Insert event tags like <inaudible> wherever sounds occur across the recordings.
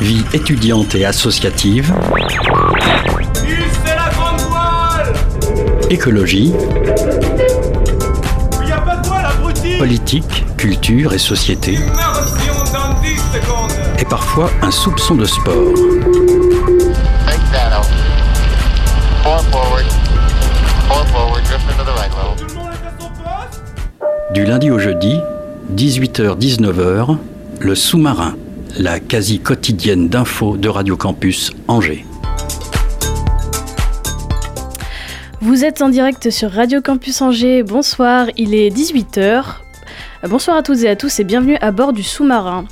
Vie étudiante et associative. c'est la grande voile Écologie. Il y a pas de voile, abruti Politique, culture et société. Immersion dans 10 secondes Et parfois un soupçon de sport. Du lundi au jeudi, 18h-19h, le sous-marin, la quasi quotidienne d'infos de Radio Campus Angers. Vous êtes en direct sur Radio Campus Angers. Bonsoir, il est 18h. Bonsoir à toutes et à tous et bienvenue à bord du sous-marin.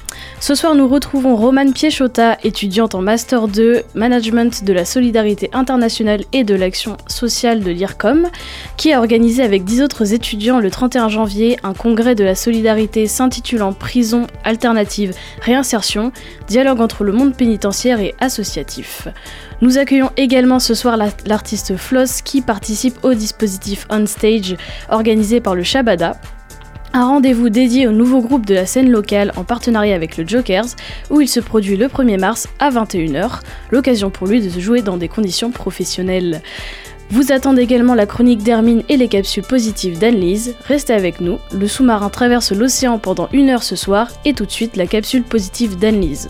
Ce soir, nous retrouvons Romane Piechota, étudiante en Master 2 Management de la Solidarité Internationale et de l'Action Sociale de l'IRCOM, qui a organisé avec 10 autres étudiants le 31 janvier un congrès de la solidarité s'intitulant Prison alternative réinsertion, dialogue entre le monde pénitentiaire et associatif. Nous accueillons également ce soir la- l'artiste Floss qui participe au dispositif On Stage organisé par le Shabada. Un rendez-vous dédié au nouveau groupe de la scène locale en partenariat avec le Jokers, où il se produit le 1er mars à 21h, l'occasion pour lui de se jouer dans des conditions professionnelles. Vous attendez également la chronique d'Hermine et les capsules positives d'Anne-Lise. Restez avec nous, le sous-marin traverse l'océan pendant une heure ce soir, et tout de suite la capsule positive d'Anne-Lise.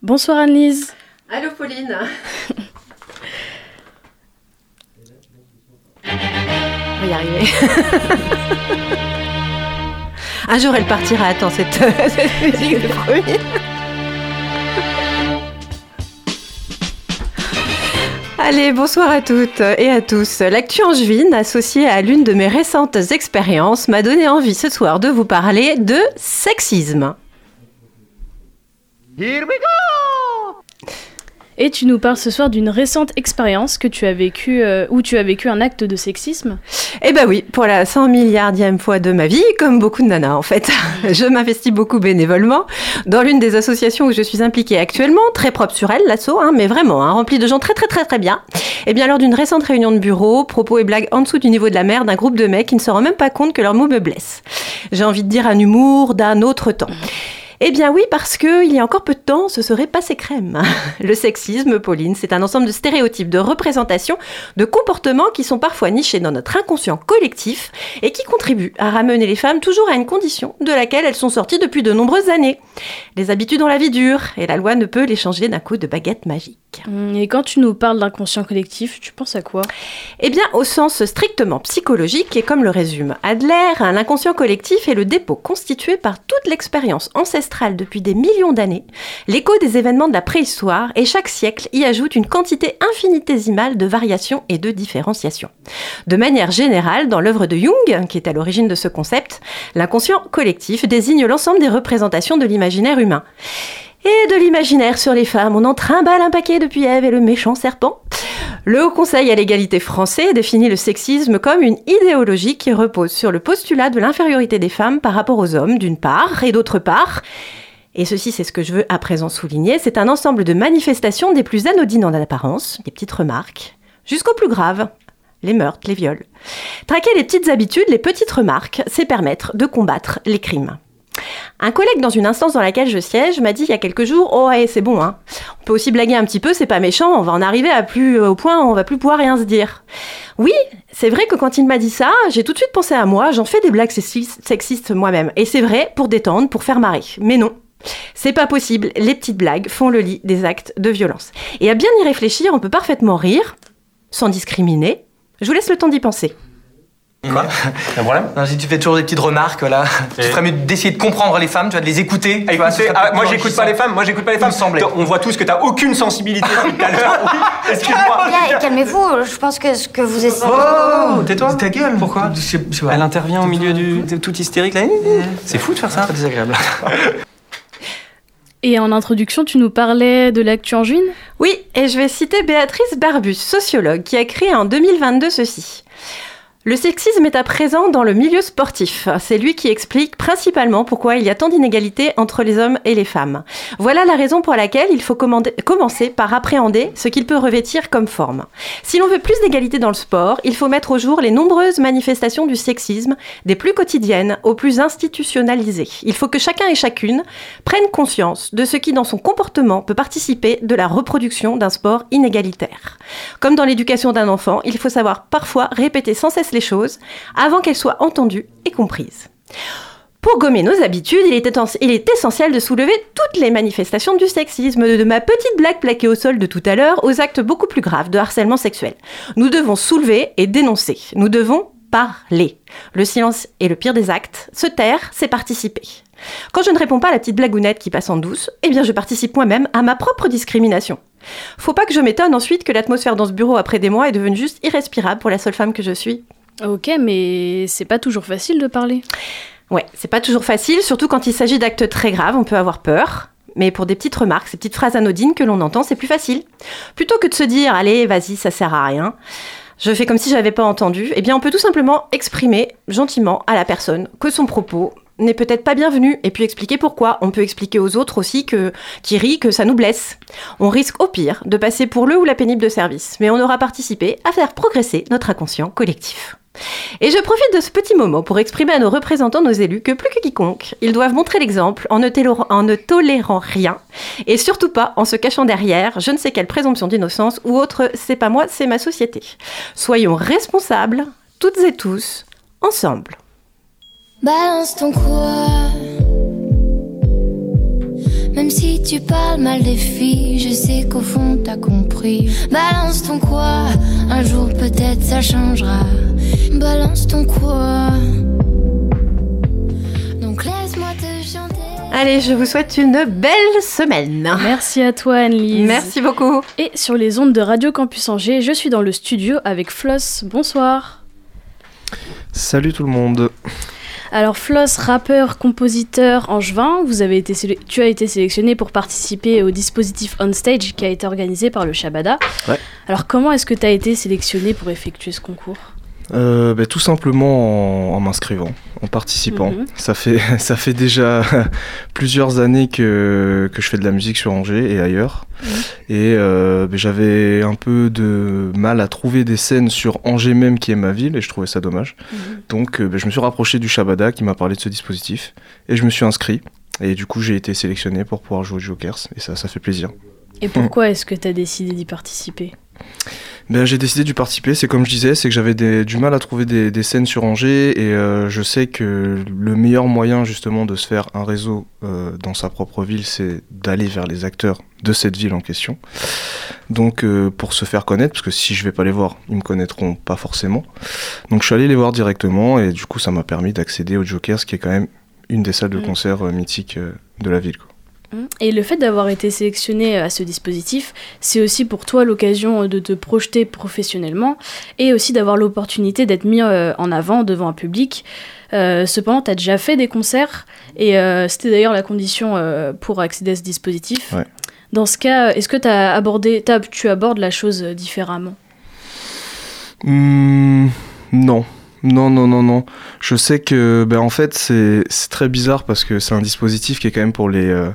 Bonsoir Anne-Lise. Allô Pauline <laughs> On va y arriver. <laughs> Un jour elle partira, attends cette, cette musique de premier. Allez, bonsoir à toutes et à tous. L'actu angevine, associée à l'une de mes récentes expériences, m'a donné envie ce soir de vous parler de sexisme. Et tu nous parles ce soir d'une récente expérience que tu as vécue, euh, où tu as vécu un acte de sexisme. Eh ben oui, pour la 100 milliardième fois de ma vie, comme beaucoup de nanas en fait. <laughs> Je m'investis beaucoup bénévolement dans l'une des associations où je suis impliquée actuellement, très propre sur elle, l'assaut, hein, mais vraiment, hein, remplie de gens très très très très bien. Eh bien lors d'une récente réunion de bureau, propos et blagues en dessous du niveau de la mer d'un groupe de mecs qui ne se rendent même pas compte que leurs mots me blessent. J'ai envie de dire un humour d'un autre temps. Eh bien oui, parce que il y a encore peu de temps, ce serait passé crème. <laughs> Le sexisme, Pauline, c'est un ensemble de stéréotypes, de représentations, de comportements qui sont parfois nichés dans notre inconscient collectif et qui contribuent à ramener les femmes toujours à une condition de laquelle elles sont sorties depuis de nombreuses années. Les habitudes ont la vie dure et la loi ne peut les changer d'un coup de baguette magique. Hum, Et quand tu nous parles d'inconscient collectif, tu penses à quoi? Eh bien, au sens strictement psychologique, et comme le résume Adler, un inconscient collectif est le dépôt constitué par toute l'expérience ancestrale depuis des millions d'années, l'écho des événements de la préhistoire, et chaque siècle y ajoute une quantité infinitésimale de variations et de différenciations. De manière générale, dans l'œuvre de Jung, qui est à l'origine de ce concept, l'inconscient collectif désigne l'ensemble des représentations de l'imaginaire humain. Et de l'imaginaire sur les femmes, on en trimballe un paquet depuis Ève et le méchant serpent. Le Haut Conseil à l'égalité français définit le sexisme comme une idéologie qui repose sur le postulat de l'infériorité des femmes par rapport aux hommes, d'une part, et d'autre part, et ceci c'est ce que je veux à présent souligner, c'est un ensemble de manifestations des plus anodines en apparence, des petites remarques, jusqu'aux plus graves, les meurtres, les viols. Traquer les petites habitudes, les petites remarques, c'est permettre de combattre les crimes. Un collègue dans une instance dans laquelle je siège m'a dit il y a quelques jours Oh, ouais, c'est bon, hein. On peut aussi blaguer un petit peu, c'est pas méchant, on va en arriver à plus, au point où on va plus pouvoir rien se dire. Oui, c'est vrai que quand il m'a dit ça, j'ai tout de suite pensé à moi, j'en fais des blagues sexistes sexistes moi-même. Et c'est vrai, pour détendre, pour faire marrer. Mais non. C'est pas possible, les petites blagues font le lit des actes de violence. Et à bien y réfléchir, on peut parfaitement rire, sans discriminer. Je vous laisse le temps d'y penser. Quoi Un problème non, Si tu fais toujours des petites remarques, là, tu Et- ferais mieux d'essayer de comprendre les femmes, tu vas de les écouter. Ah, tu vois, écoutez, ah, moi j'écoute pas les femmes, moi j'écoute pas les femmes. On voit tous que t'as aucune sensibilité depuis tout à l'heure. Oui, excuse-moi. Calmez-vous, je pense que ce que vous essayez... Oh, tais-toi. Ta gueule. Pourquoi. Elle intervient au milieu du tout hystérique là. C'est fou de faire ça. Pas désagréable. Et en introduction, tu nous parlais de l'actu en juin Oui, et je vais citer Béatrice Barbus, sociologue, qui a créé en 2022 ceci. Le sexisme est à présent dans le milieu sportif. C'est lui qui explique principalement pourquoi il y a tant d'inégalités entre les hommes et les femmes. Voilà la raison pour laquelle il faut commencer par appréhender ce qu'il peut revêtir comme forme. Si l'on veut plus d'égalité dans le sport, il faut mettre au jour les nombreuses manifestations du sexisme, des plus quotidiennes aux plus institutionnalisées. Il faut que chacun et chacune prenne conscience de ce qui dans son comportement peut participer de la reproduction d'un sport inégalitaire. Comme dans l'éducation d'un enfant, il faut savoir parfois répéter sans cesse les choses avant qu'elles soient entendues et comprises. Pour gommer nos habitudes, il est, essentiel de soulever toutes les manifestations du sexisme, de ma petite blague plaquée au sol de tout à l'heure aux actes beaucoup plus graves de harcèlement sexuel. Nous devons soulever et dénoncer. Nous devons parler. Le silence est le pire des actes. Se taire, c'est participer. Quand je ne réponds pas à la petite blagounette qui passe en douce, eh bien je participe moi-même à ma propre discrimination. Faut pas que je m'étonne ensuite que l'atmosphère dans ce bureau après des mois est devenue juste irrespirable pour la seule femme que je suis. Ok, mais c'est pas toujours facile de parler. Ouais, c'est pas toujours facile, surtout quand il s'agit d'actes très graves, on peut avoir peur. Mais pour des petites remarques, ces petites phrases anodines que l'on entend, c'est plus facile. Plutôt que de se dire, allez, vas-y, ça sert à rien, je fais comme si je n'avais pas entendu, eh bien on peut tout simplement exprimer gentiment à la personne que son propos n'est peut-être pas bienvenu et puis expliquer pourquoi. On peut expliquer aux autres aussi que qui que ça nous blesse. On risque au pire de passer pour le ou la pénible de service, mais on aura participé à faire progresser notre inconscient collectif. Et je profite de ce petit moment pour exprimer à nos représentants, nos élus, que plus que quiconque, ils doivent montrer l'exemple en, ne tolérant- rien, et surtout pas en se cachant derrière je ne sais quelle présomption d'innocence ou autre c'est pas moi, c'est ma société. Soyons responsables, toutes et tous, ensemble. Balance ton quoi Même si tu parles mal des filles, je sais qu'au fond t'as compris. Balance ton quoi Un jour peut-être ça changera. Balance ton quoi Donc laisse-moi te chanter. Allez, je vous souhaite une belle semaine. Merci à toi, Anne-Lise. Merci beaucoup. Et sur les ondes de Radio Campus Angers, je suis dans le studio avec Floss. Bonsoir. Salut tout le monde. Alors Floss, rappeur, compositeur, angevin, vous avez été tu as été sélectionné pour participer au dispositif On Stage qui a été organisé par le Shabada. Ouais. Alors comment est-ce que tu as été sélectionné pour effectuer ce concours? Euh, bah, tout simplement en, en m'inscrivant, en participant. Mhm. Ça fait <laughs> ça fait déjà <laughs> plusieurs années que, que je fais de la musique sur Angers et ailleurs. Et euh, bah, j'avais un peu de mal à trouver des scènes sur Angers même qui est ma ville et je trouvais ça dommage. Donc euh, bah, je me suis rapproché du Shabada qui m'a parlé de ce dispositif et je me suis inscrit. Et du coup j'ai été sélectionné pour pouvoir jouer aux Jokers et ça ça fait plaisir. Et pourquoi est-ce que tu as décidé d'y participer? Ben, j'ai décidé d'y participer, c'est comme je disais, c'est que j'avais du mal à trouver des, des scènes sur Angers et euh, je sais que le meilleur moyen justement de se faire un réseau euh, dans sa propre ville, c'est d'aller vers les acteurs de cette ville en question. Donc euh, pour se faire connaître, parce que si je vais pas les voir, ils me connaîtront pas forcément. Donc je suis allé les voir directement et du coup ça m'a permis d'accéder au Jokers qui est quand même une des salles de Mm. concert mythiques de la ville. quoi. Et le fait d'avoir été sélectionné à ce dispositif, c'est aussi pour toi l'occasion de te projeter professionnellement et aussi d'avoir l'opportunité d'être mis euh, en avant devant un public. Euh, cependant, tu as déjà fait des concerts et euh, c'était d'ailleurs la condition euh, pour accéder à ce dispositif. Ouais. Dans ce cas, est-ce que as abordé, t'as- tu abordes la chose différemment? Hmm, non. Non, non, non, non. Je sais que, ben, en fait, c'est très bizarre parce que c'est un dispositif qui est quand même pour les, euh,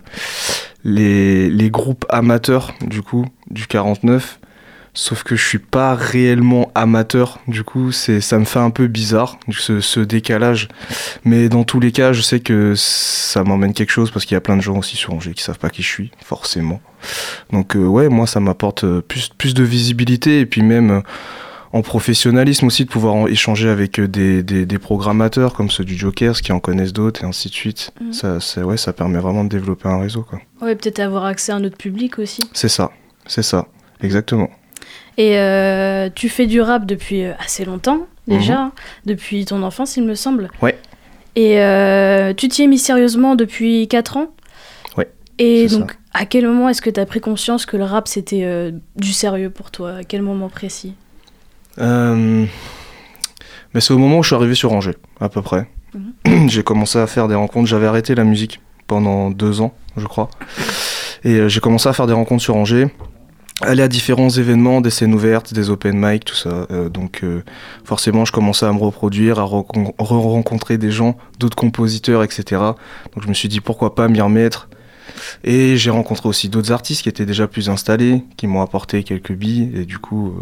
les, les groupes amateurs, du coup, du 49. Sauf que je suis pas réellement amateur, du coup, ça me fait un peu bizarre, ce, ce décalage. Mais dans tous les cas, je sais que ça m'emmène quelque chose parce qu'il y a plein de gens aussi sur Angers qui savent pas qui je suis, forcément. Donc, euh, ouais, moi, ça m'apporte euh, plus, plus de visibilité et puis même. euh, en professionnalisme aussi de pouvoir en- échanger avec euh, des, des, des programmateurs comme ceux du Jokers qui en connaissent d'autres et ainsi de suite. Mhm. Ça, ça, ouais, ça permet vraiment de développer un réseau. quoi. Ouais, peut-être avoir accès à un autre public aussi. C'est ça, c'est ça, exactement. Et euh, tu fais du rap depuis euh, assez longtemps, déjà, hein, depuis ton enfance, il me semble. Ouais. Et euh, tu t'y es mis sérieusement depuis 4 ans? Ouais, Et donc, à quel moment est-ce que tu as pris conscience que le rap, c'était euh, du sérieux pour toi? À quel moment précis? Mais c'est au moment où je suis arrivé sur Angers, à peu près. <clears throat> j'ai commencé à faire des rencontres. J'avais arrêté la musique pendant deux ans, je crois. Et euh, j'ai commencé à faire des rencontres sur Angers. aller à différents événements, des scènes ouvertes, des open mic, tout ça. Euh, donc euh, forcément, je commençais à me reproduire, à recon- re-rencontrer des gens, d'autres compositeurs, etc. Donc je me suis dit pourquoi pas m'y remettre. Et j'ai rencontré aussi d'autres artistes qui étaient déjà plus installés, qui m'ont apporté quelques billes. Et du coup, euh,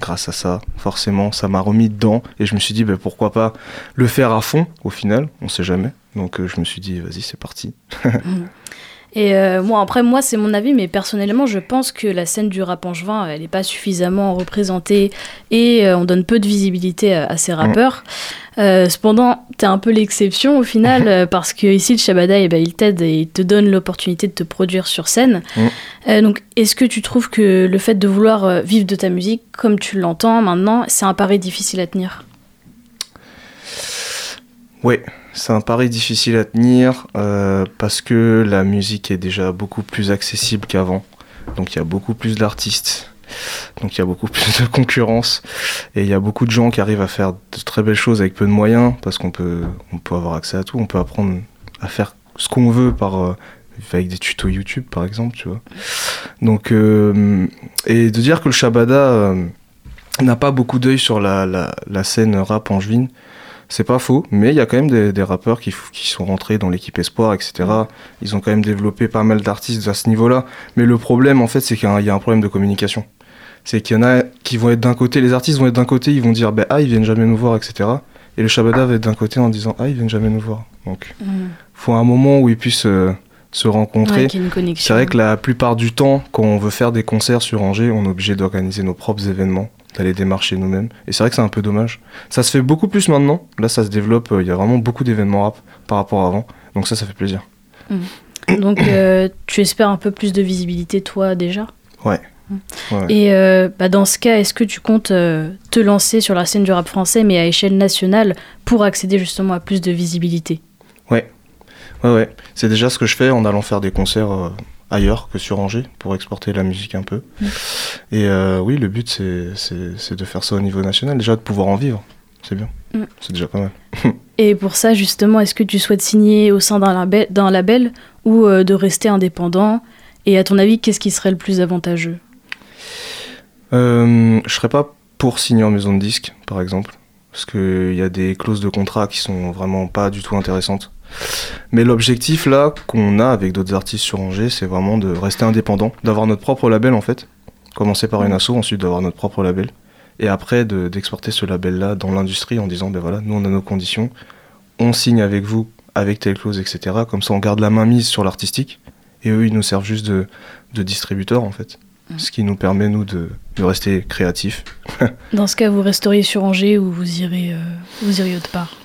grâce à ça, forcément, ça m'a remis dedans. Et je me suis dit, bah, pourquoi pas le faire à fond, au final, on sait jamais. Donc euh, je me suis dit, vas-y, c'est parti. <laughs> Et euh, moi, après, moi, c'est mon avis, mais personnellement, je pense que la scène du rap angevin, elle n'est pas suffisamment représentée et euh, on donne peu de visibilité à, à ces rappeurs. Euh, cependant, t'es un peu l'exception au final, euh, parce que ici, le Shabada, eh ben, il t'aide et il te donne l'opportunité de te produire sur scène. Mm. Donc, est-ce que tu trouves que le fait de vouloir vivre de ta musique comme tu l'entends maintenant, c'est un pari difficile à tenir? Oui, c'est un pari difficile à tenir euh, parce que la musique est déjà beaucoup plus accessible qu'avant. Donc il y a beaucoup plus d'artistes, donc il y a beaucoup plus de concurrence et il y a beaucoup de gens qui arrivent à faire de très belles choses avec peu de moyens parce qu'on peut, on peut avoir accès à tout, on peut apprendre à faire ce qu'on veut par euh, avec des tutos YouTube par exemple, tu vois. Donc euh, et de dire que le Shabada n'a pas beaucoup d'œil sur la, la, la scène rap angevine, c'est pas faux, mais il y a quand même des, des rappeurs qui, sont rentrés dans l'équipe Espoir, etc. Ils ont quand même développé pas mal d'artistes à ce niveau-là. Mais le problème, en fait, c'est qu'il y a un- il y a un problème de communication. C'est qu'il y en a qui vont être d'un côté, les artistes vont être d'un côté, ils vont dire, bah, ah, ils viennent jamais nous voir, etc. Et le Shabada va être d'un côté en disant, ah, ils viennent jamais nous voir. Donc, faut un moment où ils puissent euh, se rencontrer. Ouais. C'est vrai que la plupart du temps, quand on veut faire des concerts sur Angers, on est obligé d'organiser nos propres événements, d'aller démarcher nous-mêmes. Et c'est vrai que c'est un peu dommage. Ça se fait beaucoup plus maintenant. Là, ça se développe. euh, Il y a vraiment beaucoup d'événements rap par rapport à avant. Donc ça, ça fait plaisir. Donc, euh, tu espères un peu plus de visibilité, toi, déjà? Ouais. Ouais, ouais. Et euh, bah, dans ce cas, est-ce que tu comptes te lancer sur la scène du rap français, mais à échelle nationale, pour accéder justement à plus de visibilité? Ouais. Ouais, ouais. C'est déjà ce que je fais en allant faire des concerts ailleurs que sur Angers pour exporter la musique un peu. Mm. Et euh, oui, le but, c'est- de faire ça au niveau national. Déjà, de pouvoir en vivre. C'est bien. Mm. C'est déjà pas mal. <laughs> Et pour ça, justement, est-ce que tu souhaites signer au sein d'un label, label ou euh, de rester indépendant? Et à ton avis, qu'est-ce qui serait le plus avantageux? Euh, je serais pas pour signer en maison de disque, par exemple, parce qu'il y a des clauses de contrat qui sont vraiment pas du tout intéressantes. Mais l'objectif là qu'on a avec d'autres artistes sur Angers, c'est vraiment de rester indépendant, d'avoir notre propre label en fait. Commencer par une asso, ensuite d'avoir notre propre label. Et après de- d'exporter ce label là dans l'industrie en disant ben voilà, nous on a nos conditions, on signe avec vous, avec telle clause, etc. Comme ça on garde la main mise sur l'artistique. Et eux ils nous servent juste de, de distributeurs en fait. Ce qui nous permet nous de, de rester créatifs. Dans ce cas, vous resteriez sur Angers ou vous irez, euh, vous iriez autre part?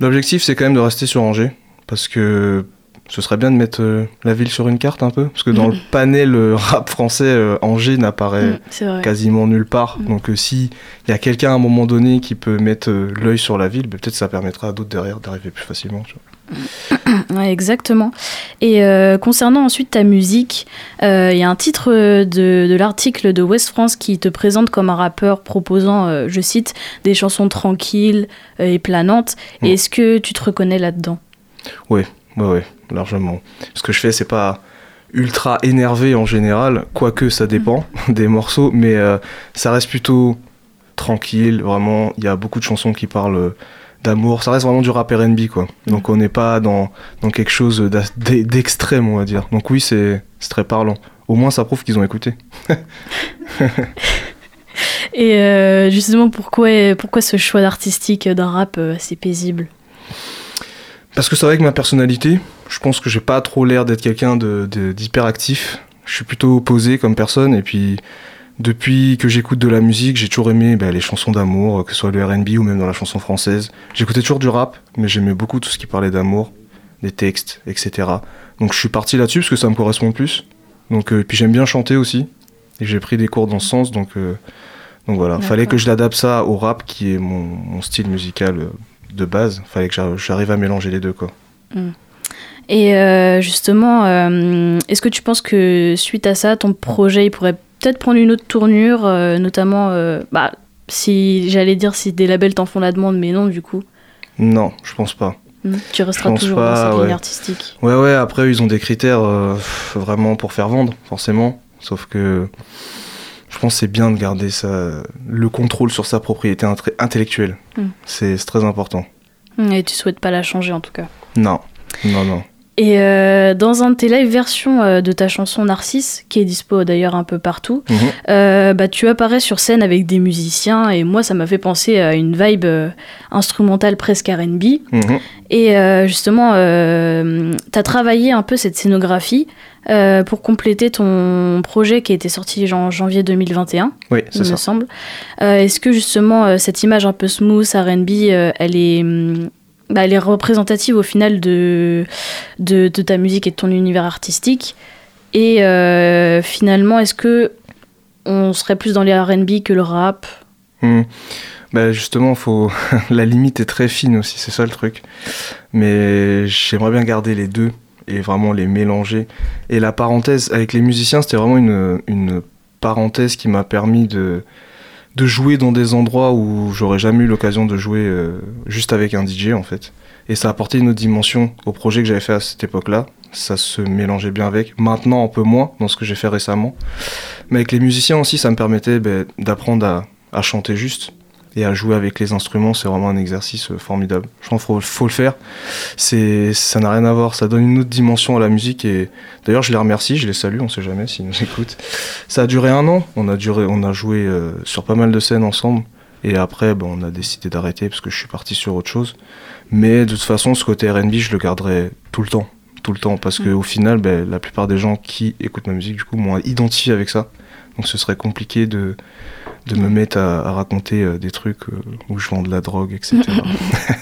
L'objectif, c'est quand même de rester sur Angers, parce que ce serait bien de mettre euh, la ville sur une carte un peu, parce que dans le panel euh, <laughs> rap français, euh, Angers n'apparaît Mm, quasiment nulle part. Mm. Donc euh, si il y a quelqu'un à un moment donné qui peut mettre l'œil sur la ville, ben, peut-être ça permettra à d'autres derrière d'arriver plus facilement. tu vois. <clears throat> Ouais, exactement. Et euh, concernant ensuite ta musique, euh, il y a un titre de, de l'article de West France qui te présente comme un rappeur proposant, euh, je cite, des chansons tranquilles et planantes. Mm. Est-ce que tu te reconnais là-dedans? Ouais, ouais, ouais, largement. Ce que je fais, c'est pas ultra énervé en général, quoique ça dépend <laughs> des morceaux, mais euh, ça reste plutôt tranquille, vraiment. Il y a beaucoup de chansons qui parlent euh, d'amour, ça reste vraiment du rap RB, quoi. Donc on n'est pas dans, dans quelque chose d'extrême, on va dire. Donc oui, c'est très parlant. Au moins, ça prouve qu'ils ont écouté. <laughs> Et euh, justement, pourquoi, pourquoi ce choix artistique d'un rap assez paisible? Parce que c'est vrai que ma personnalité, je pense que j'ai pas trop l'air d'être quelqu'un de- de- d'hyperactif. Je suis plutôt posé comme personne et puis depuis que j'écoute de la musique, j'ai toujours aimé bah, les chansons d'amour, que ce soit le R&B ou même dans la chanson française. J'écoutais toujours du rap, mais j'aimais beaucoup tout ce qui parlait d'amour, des textes, etc. Donc je suis parti là-dessus parce que ça me correspond le plus. Donc euh, puis j'aime bien chanter aussi et j'ai pris des cours dans ce sens donc euh, donc voilà, fallait que je l'adapte ça au rap qui est mon, mon style musical euh, de base. Fallait que j'arrive- à mélanger les deux quoi. Et euh, justement, euh, est-ce que tu penses que suite à ça, ton projet il pourrait peut-être prendre une autre tournure, euh, notamment, bah, si j'allais dire si des labels t'en font la demande, mais non, du coup, Non, je pense pas. Hmm. tu resteras toujours dans cette ligne artistique. Ouais, ouais, après, ils ont des critères vraiment pour faire vendre, forcément. Sauf que je pense que c'est bien de garder ça, le contrôle sur sa propriété intellectuelle. Mm. C'est c'est très important. Et tu souhaites pas la changer en tout cas. Non, non, non. Et euh, dans un de tes live versions euh, de ta chanson Narcisse, qui est dispo d'ailleurs un peu partout, Mhm. euh, bah, tu apparais sur scène avec des musiciens et moi ça m'a fait penser à une vibe euh, instrumentale presque RB. Mhm. Et justement, tu as travaillé un peu cette scénographie pour compléter ton projet qui a été sorti en janvier 2021, Oui, il c'est me ça. semble. Est-ce que justement cette image un peu smooth, RB, elle est... hum, bah, elle est représentative au final de, de, ta musique et de ton univers artistique. Et euh, finalement, est-ce que on serait plus dans les RB que le rap? Bah justement, faut... <laughs> la limite est très fine aussi, c'est ça le truc. Mais j'aimerais bien garder les deux et vraiment les mélanger. Et la parenthèse avec les musiciens, c'était vraiment une, une parenthèse qui m'a permis de, de jouer dans des endroits où j'aurais jamais eu l'occasion de jouer euh, juste avec un DJ en fait. Et ça a apporté une autre dimension au projet que j'avais fait à cette époque-là. Ça se mélangeait bien avec. Maintenant, un peu moins dans ce que j'ai fait récemment. Mais avec les musiciens aussi, ça me permettait ben, d'apprendre à chanter juste et à jouer avec les instruments. C'est vraiment un exercice euh, formidable. Je pense qu'il faut, faut le faire. C'est, ça n'a rien à voir. Ça donne une autre dimension à la musique. Et d'ailleurs, je les remercie, je les salue. On sait jamais s'ils nous <laughs> écoutent. Ça a duré un an. On a duré, on a joué euh, sur pas mal de scènes ensemble. Et après, ben, on a décidé d'arrêter parce que je suis parti sur autre chose. Mais de toute façon, ce côté R&B, je le garderai tout le temps, tout le temps, parce que au final, ben, la plupart des gens qui écoutent ma musique, du coup, m'ont identifié avec ça. Donc, ce serait compliqué de de me mettre à, à raconter euh, des trucs euh, où je vends de la drogue, etc. <laughs> <laughs>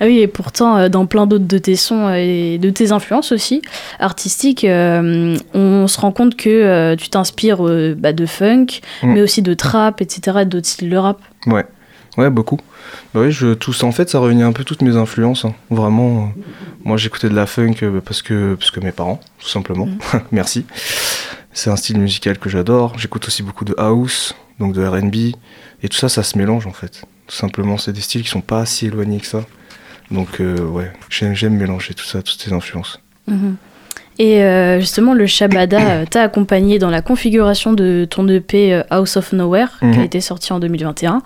Ah oui, et pourtant, euh, dans plein d'autres de tes sons et de tes influences aussi, artistiques, on se rend compte que tu t'inspires bah, de funk, Mm. mais aussi de trap, etc., et d'autres styles de rap. ouais, ouais, beaucoup. Bah oui, je, tout ça, en fait, ça réunit un peu toutes mes influences. hein. Vraiment, moi, j'écoutais de la funk parce que parce que mes parents, tout simplement. <laughs> Merci. C'est un style musical que j'adore. J'écoute aussi beaucoup de house, donc de R&B, et tout ça, ça se mélange en fait. Tout simplement, c'est des styles qui sont pas si éloignés que ça. Donc euh, ouais, j'aime mélanger tout ça, toutes ces influences. Mhm. Et euh, justement, le Shabada euh, t'a accompagné dans la configuration de ton EP euh, House of Nowhere, qui a Mhm. été sorti en 2021.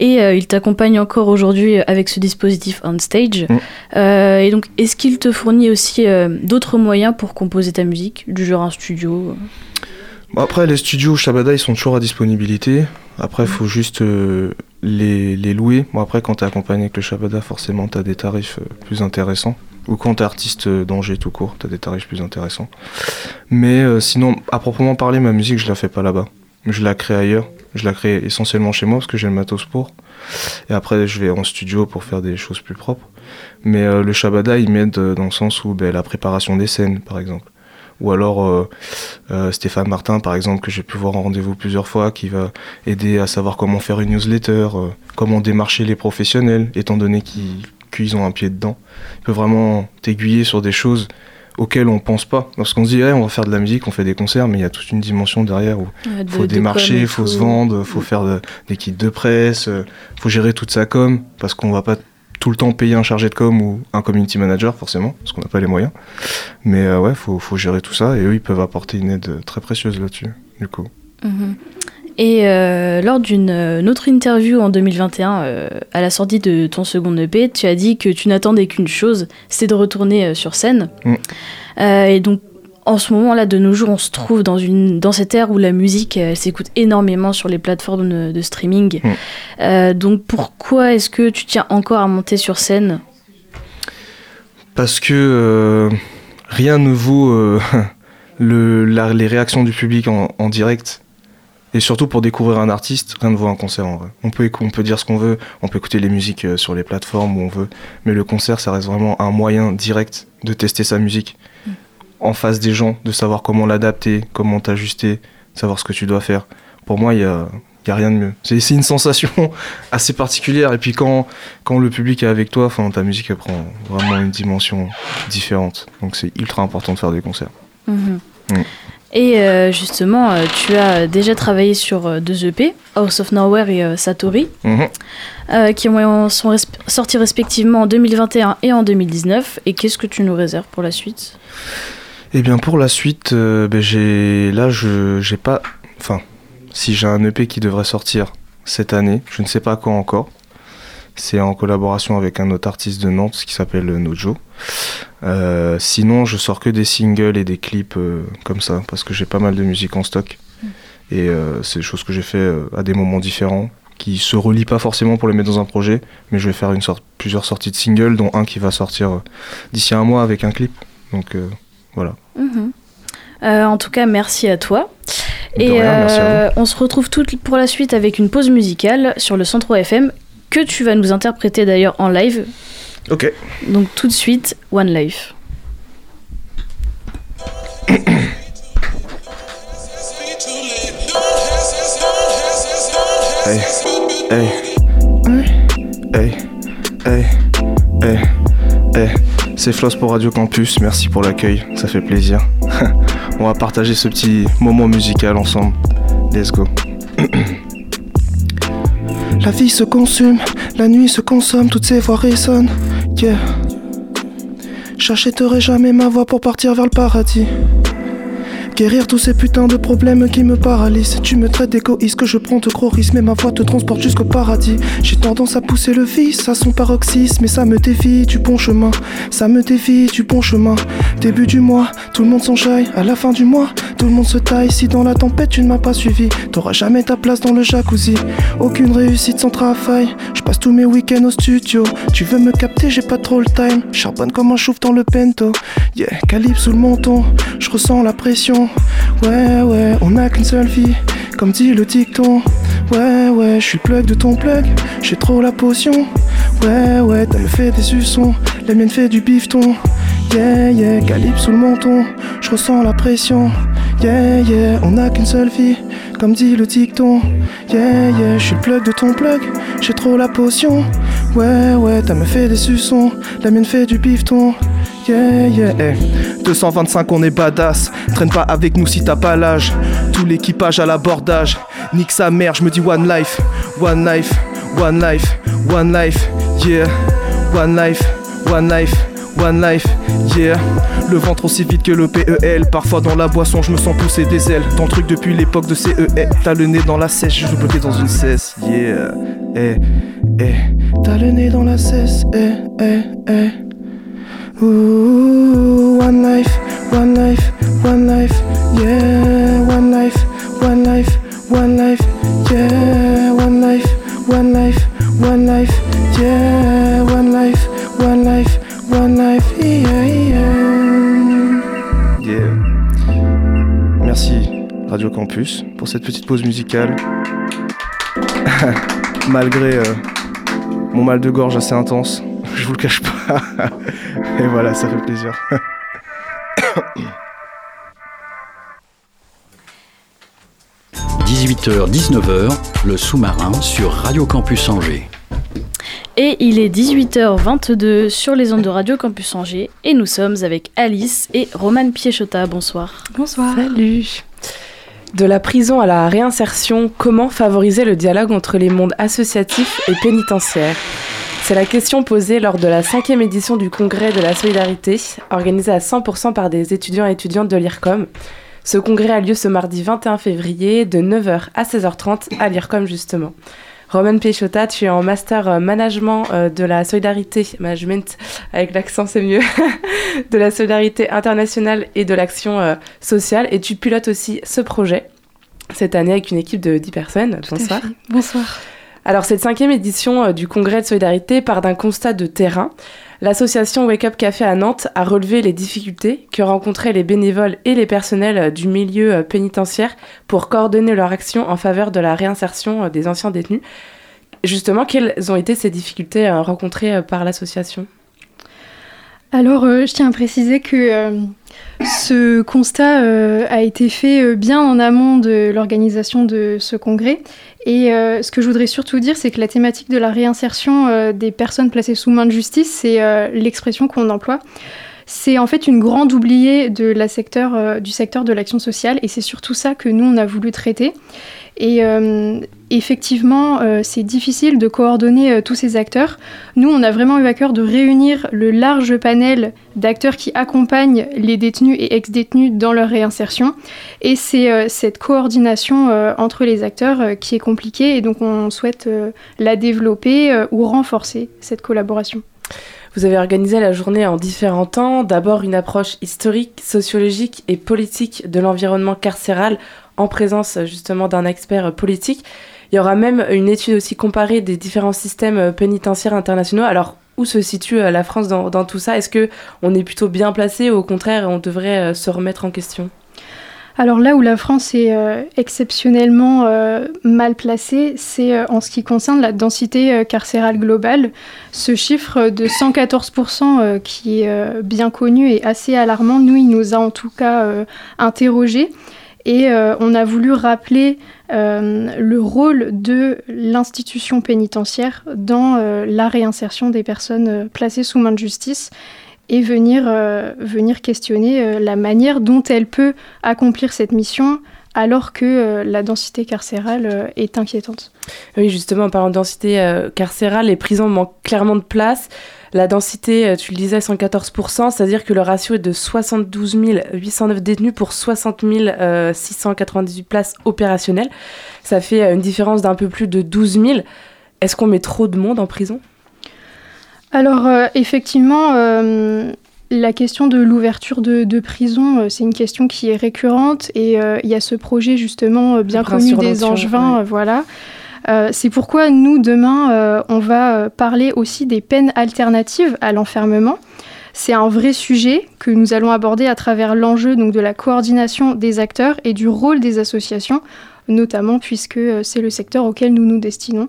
Et euh, il t'accompagne encore aujourd'hui avec ce dispositif On Stage. Mhm. Euh, et donc, est-ce qu'il te fournit aussi d'autres moyens pour composer ta musique, du genre un studio? Après, les studios Shabada, ils sont toujours à disponibilité. Après, il faut juste euh, les, les louer. Bon, après, quand tu es accompagné avec le Shabada, forcément, tu as des tarifs euh, plus intéressants. Ou quand tu es artiste euh, d'Angers tout court, tu as des tarifs plus intéressants. Mais euh, sinon, à proprement parler, ma musique, je la fais pas là-bas. Je la crée ailleurs. Je la crée essentiellement chez moi parce que j'ai le matos pour. Et après, je vais en studio pour faire des choses plus propres. Mais euh, le Shabada, il m'aide dans le sens où ben, la préparation des scènes, par exemple. Ou alors euh, euh, Stéphane Martin, par exemple, que j'ai pu voir en rendez-vous plusieurs fois, qui va aider à savoir comment faire une newsletter, euh, comment démarcher les professionnels, étant donné qu'ils qu'ils ont un pied dedans. Il peut vraiment t'aiguiller sur des choses auxquelles on pense pas. Lorsqu'on se dit, Eh, on va faire de la musique, on fait des concerts, mais il y a toute une dimension derrière où de- faut démarcher, il faut se vendre, faut faire de- des kits de presse, euh, faut gérer toute sa com, parce qu'on va pas tout le temps payer un chargé de com ou un community manager, forcément, parce qu'on n'a pas les moyens. Mais euh, ouais, faut, faut gérer tout ça, et eux, ils peuvent apporter une aide très précieuse là-dessus, du coup. Mhm. Et euh, lors d'une euh, autre interview en 2021, euh, à la sortie de ton second EP, tu as dit que tu n'attendais qu'une chose, c'est de retourner sur scène. Mm. Et donc, en ce moment-là, de nos jours, on se trouve dans, une, dans cette ère où la musique s'écoute énormément sur les plateformes de, de streaming. Mm. Euh, donc, pourquoi est-ce que tu tiens encore à monter sur scène? Parce que euh, rien ne vaut euh, <laughs> le, la- les réactions du public en, en direct. Et surtout pour découvrir un artiste, rien ne vaut un concert en vrai. On peut, écou- on peut dire ce qu'on veut, on peut écouter les musiques sur les plateformes où on veut, mais le concert, ça reste vraiment un moyen direct de tester sa musique en face des gens, de savoir comment l'adapter, comment t'ajuster, savoir ce que tu dois faire. Pour moi, il y a, il y a rien de mieux. C'est c'est une sensation <laughs> assez particulière. Et puis quand, quand le public est avec toi, ta musique elle prend vraiment une dimension différente. Donc c'est ultra important de faire des concerts. Mhm. Mm. Et euh, justement, euh, tu as déjà travaillé sur euh, deux EP, House of Nowhere et Satori, Mhm. qui ont, sont res- sortis respectivement en 2021 et en 2019. Et qu'est-ce que tu nous réserves pour la suite? Eh bien pour la suite, euh, ben, j'ai là je j'ai pas, enfin si j'ai un EP qui devrait sortir cette année, je ne sais pas quand encore. C'est en collaboration avec un autre artiste de Nantes qui s'appelle Nojo. Euh, sinon, je sors que des singles et des clips euh, comme ça parce que j'ai pas mal de musique en stock et euh, c'est des choses que j'ai fait euh, à des moments différents qui se relient pas forcément pour les mettre dans un projet, mais je vais faire une sorte, plusieurs sorties de singles, dont un qui va sortir euh, d'ici un mois avec un clip. Donc euh, voilà. Mhm. Euh, en tout cas, merci à toi. De Et rien, merci à euh, on se retrouve pour la suite avec une pause musicale sur le Centro FM que tu vas nous interpréter d'ailleurs en live. Ok. Donc tout de suite, One Life. Hey, hey, hey, hey, hey, hey. C'est Floss pour Radio Campus, merci pour l'accueil, ça fait plaisir. <laughs> On va partager ce petit moment musical ensemble. Let's go. <clears throat> La vie se consume, la nuit se consomme, toutes ces voix résonnent. Yeah. J'achèterai jamais ma voix pour partir vers le paradis. Guérir tous ces putains de problèmes qui me paralysent. Tu me traites d'égoïste, que je prends de gros risques, mais ma voix te transporte jusqu'au paradis. J'ai tendance à pousser le vice à son paroxysme, mais ça me dévie du bon chemin. Ça me dévie du bon chemin. Début du mois, tout le monde s'enjaille. À la fin du mois, tout le monde se taille. Si dans la tempête tu ne m'as pas suivi, t'auras jamais ta place dans le jacuzzi. Aucune réussite sans travail. Je passe tous mes week-ends au studio. Tu veux me capter, j'ai pas trop le time. Charbonne comme un chouf dans le pento. Yeah, calibre sous le menton. Je ressens la pression. Ouais, ouais, on n'a qu'une seule vie. Comme dit le dicton. Ouais, ouais, je suis le plug de ton plug. J'ai trop la potion. Ouais, ouais, t'as me fait des suçons. La mienne fait du bifton. Yeah, yeah, calibre sous le menton. Je ressens la pression. Yeah, yeah, on n'a qu'une seule vie. Comme dit le dicton. Yeah, yeah, je suis le plug de ton plug. J'ai trop la potion. Ouais, ouais, t'as me fait des suçons. La mienne fait du bifton. Yeah, yeah. 225, on est badass. Traîne pas avec nous si t'as pas l'âge. Tout l'équipage à l'abordage. Nique sa mère, je me dis one life. One life, one life, one life. Yeah, one life, one life. One life, yeah. Le ventre aussi vite que le PEL. Parfois dans la boisson, je me sens pousser des ailes. Ton truc depuis l'époque de CEL. T'as le nez dans la sèche, je bloqué dans une cesse. Yeah, eh, eh. T'as le nez dans la cesse, eh, eh, eh. Ooh, one life, one life, one life, yeah, one life, one life, one life, yeah, one life, one life, one life, yeah, one life, one life, one life, yeah, yeah. Yeah. Merci Radio Campus pour cette petite pause musicale. Malgré euh, mon mal de gorge assez intense, je vous le cache pas. <laughs> Et voilà, ça fait plaisir. 18h-19h, le sous-marin sur Radio Campus Angers. Et il est 18h22 sur les ondes de Radio Campus Angers et nous sommes avec Alice et Romane Piechota. Bonsoir. Bonsoir. Salut. De la prison à la réinsertion, comment favoriser le dialogue entre les mondes associatifs et pénitentiaires? C'est la question posée lors de la cinquième édition du Congrès de la Solidarité, organisé à 100% par des étudiants et étudiantes de l'IRCOM. Ce congrès a lieu ce mardi 21 février de 9h à 16h30 à l'IRCOM justement. Roman Piechota, tu es en master euh, management euh, de la solidarité, management avec l'accent c'est mieux, <laughs> de la solidarité internationale et de l'action euh, sociale et tu pilotes aussi ce projet cette année avec une équipe de 10 personnes. Bonsoir. Bonsoir. Alors cette cinquième édition euh, du congrès de solidarité part d'un constat de terrain. L'association Wake Up Café à Nantes a relevé les difficultés que rencontraient les bénévoles et les personnels euh, du milieu euh, pénitentiaire pour coordonner leur action en faveur de la réinsertion des anciens détenus. Justement, quelles ont été ces difficultés rencontrées par l'association? Alors, euh, je tiens à préciser que euh, ce constat euh, a été fait bien en amont de l'organisation de ce congrès. Et ce que je voudrais surtout dire, c'est que la thématique de la réinsertion des personnes placées sous main de justice, c'est l'expression qu'on emploie. C'est en fait une grande oubliée de la secteur, euh, du secteur de l'action sociale et c'est surtout ça que nous, on a voulu traiter. Et euh, effectivement, euh, c'est difficile de coordonner tous ces acteurs. Nous, on a vraiment eu à cœur de réunir le large panel d'acteurs qui accompagnent les détenus et ex-détenus dans leur réinsertion. Et c'est cette coordination entre les acteurs qui est compliquée. Et donc, on souhaite la développer ou renforcer cette collaboration. Vous avez organisé la journée en différents temps. D'abord une approche historique, sociologique et politique de l'environnement carcéral en présence justement d'un expert politique. Il y aura même une étude aussi comparée des différents systèmes pénitentiaires internationaux. Alors où se situe euh, la France dans, dans tout ça? Est-ce que on est plutôt bien placé ou au contraire on devrait euh, se remettre en question? Alors là où la France est euh, exceptionnellement euh, mal placée, c'est euh, en ce qui concerne la densité carcérale globale. Ce chiffre de 114% euh, qui est bien connu et assez alarmant, nous, il nous a en tout cas interrogés. Et on a voulu rappeler le rôle de l'institution pénitentiaire dans la réinsertion des personnes placées sous main de justice et venir, euh, venir questionner euh, la manière dont elle peut accomplir cette mission alors que euh, la densité carcérale est inquiétante. Oui, justement, en parlant de densité carcérale, les prisons manquent clairement de place. La densité, tu le disais, 114%, c'est-à-dire que le ratio est de 72 809 détenus pour 60 euh, 698 places opérationnelles. Ça fait une différence d'un peu plus de 12 000. Est-ce qu'on met trop de monde en prison? Alors euh, effectivement, euh, la question de l'ouverture de, de prison, euh, c'est une question qui est récurrente et il y a ce projet justement bien connu des Angevins, ouais. voilà. C'est pourquoi nous, demain, on va parler aussi des peines alternatives à l'enfermement. C'est un vrai sujet que nous allons aborder à travers l'enjeu donc de la coordination des acteurs et du rôle des associations, notamment puisque c'est le secteur auquel nous nous destinons.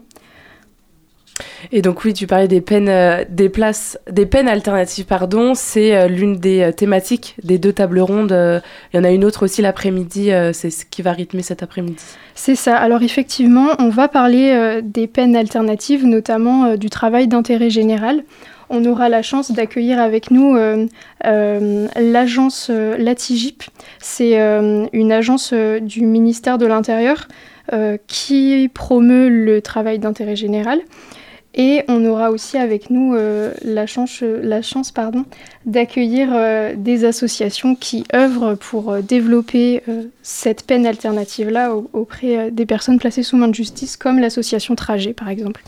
Et donc oui, tu parlais des peines, euh, des places, des peines alternatives, pardon. C'est euh, l'une des euh, thématiques des deux tables rondes. Il y en a une autre aussi l'après-midi. c'est ce qui va rythmer cet après-midi. C'est ça. Alors effectivement, on va parler des peines alternatives, notamment du travail d'intérêt général. On aura la chance d'accueillir avec nous l'agence Latigip. C'est une agence du ministère de l'Intérieur qui promeut le travail d'intérêt général. Et on aura aussi avec nous euh, la chance, d'accueillir euh, des associations qui œuvrent pour euh, développer cette peine alternative-là au- auprès des personnes placées sous main de justice, comme l'association Trajet par exemple.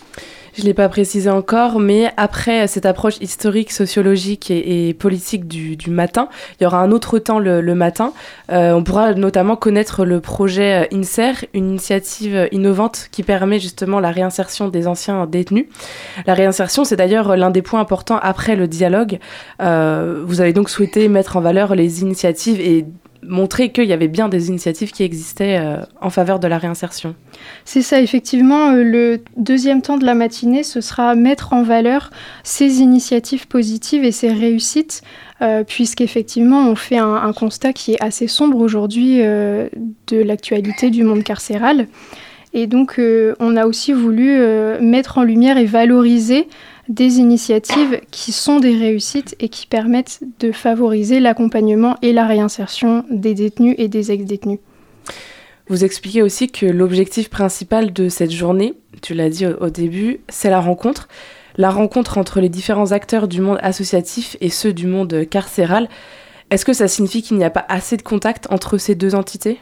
Je ne l'ai pas précisé encore, mais après cette approche historique, sociologique et, politique du, matin, il y aura un autre temps le, matin. Euh, on pourra notamment connaître le projet euh, INSER, une initiative innovante qui permet justement la réinsertion des anciens détenus. La réinsertion, c'est d'ailleurs l'un des points importants après le dialogue. Euh, vous avez donc souhaité mettre en valeur les initiatives et montrer qu'il y avait bien des initiatives qui existaient euh, en faveur de la réinsertion. C'est ça, effectivement, euh, le deuxième temps de la matinée, ce sera mettre en valeur ces initiatives positives et ces réussites, euh, puisqu'effectivement, on fait un, constat qui est assez sombre aujourd'hui de l'actualité du monde carcéral. Et donc, on a aussi voulu mettre en lumière et valoriser des initiatives qui sont des réussites et qui permettent de favoriser l'accompagnement et la réinsertion des détenus et des ex-détenus. Vous expliquez aussi que l'objectif principal de cette journée, tu l'as dit au, début, c'est la rencontre. La rencontre entre les différents acteurs du monde associatif et ceux du monde carcéral. Est-ce que ça signifie qu'il n'y a pas assez de contact entre ces deux entités?